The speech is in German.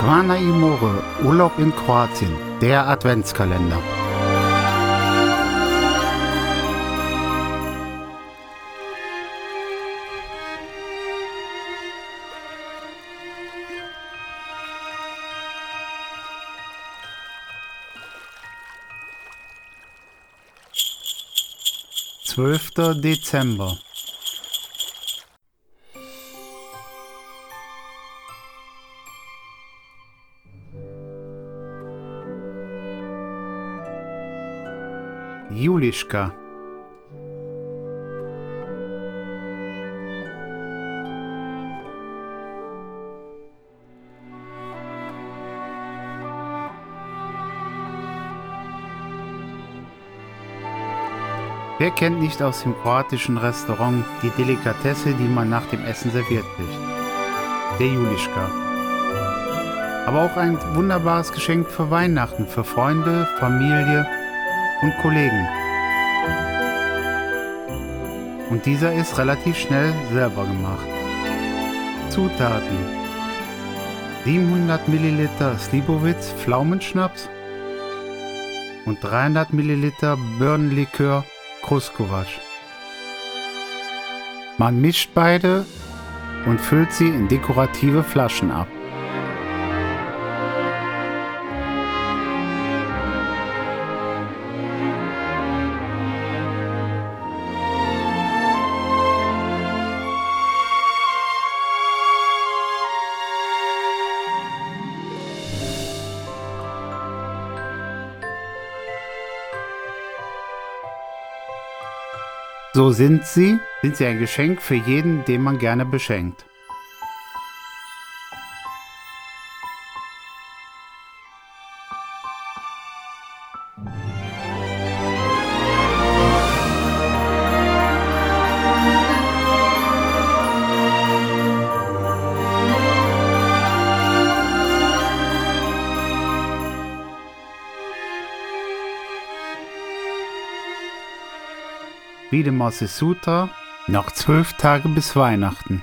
Zvana Imore, Urlaub in Kroatien, der Adventskalender. Zwölfter Dezember Julischka Wer kennt nicht aus dem kroatischen Restaurant die Delikatesse, die man nach dem Essen serviert kriegt? Der Julischka. Aber auch ein wunderbares Geschenk für Weihnachten, für Freunde, Familie und Kollegen. Und dieser ist relativ schnell selber gemacht. Zutaten 700 Milliliter Slibowitz Pflaumenschnaps und 300 Milliliter Birnenlikör Kruskovac. Man mischt beide und füllt sie in dekorative Flaschen ab. So sind sie, sind sie ein Geschenk für jeden, den man gerne beschenkt. Videmase Sutra, noch zwölf Tage bis Weihnachten.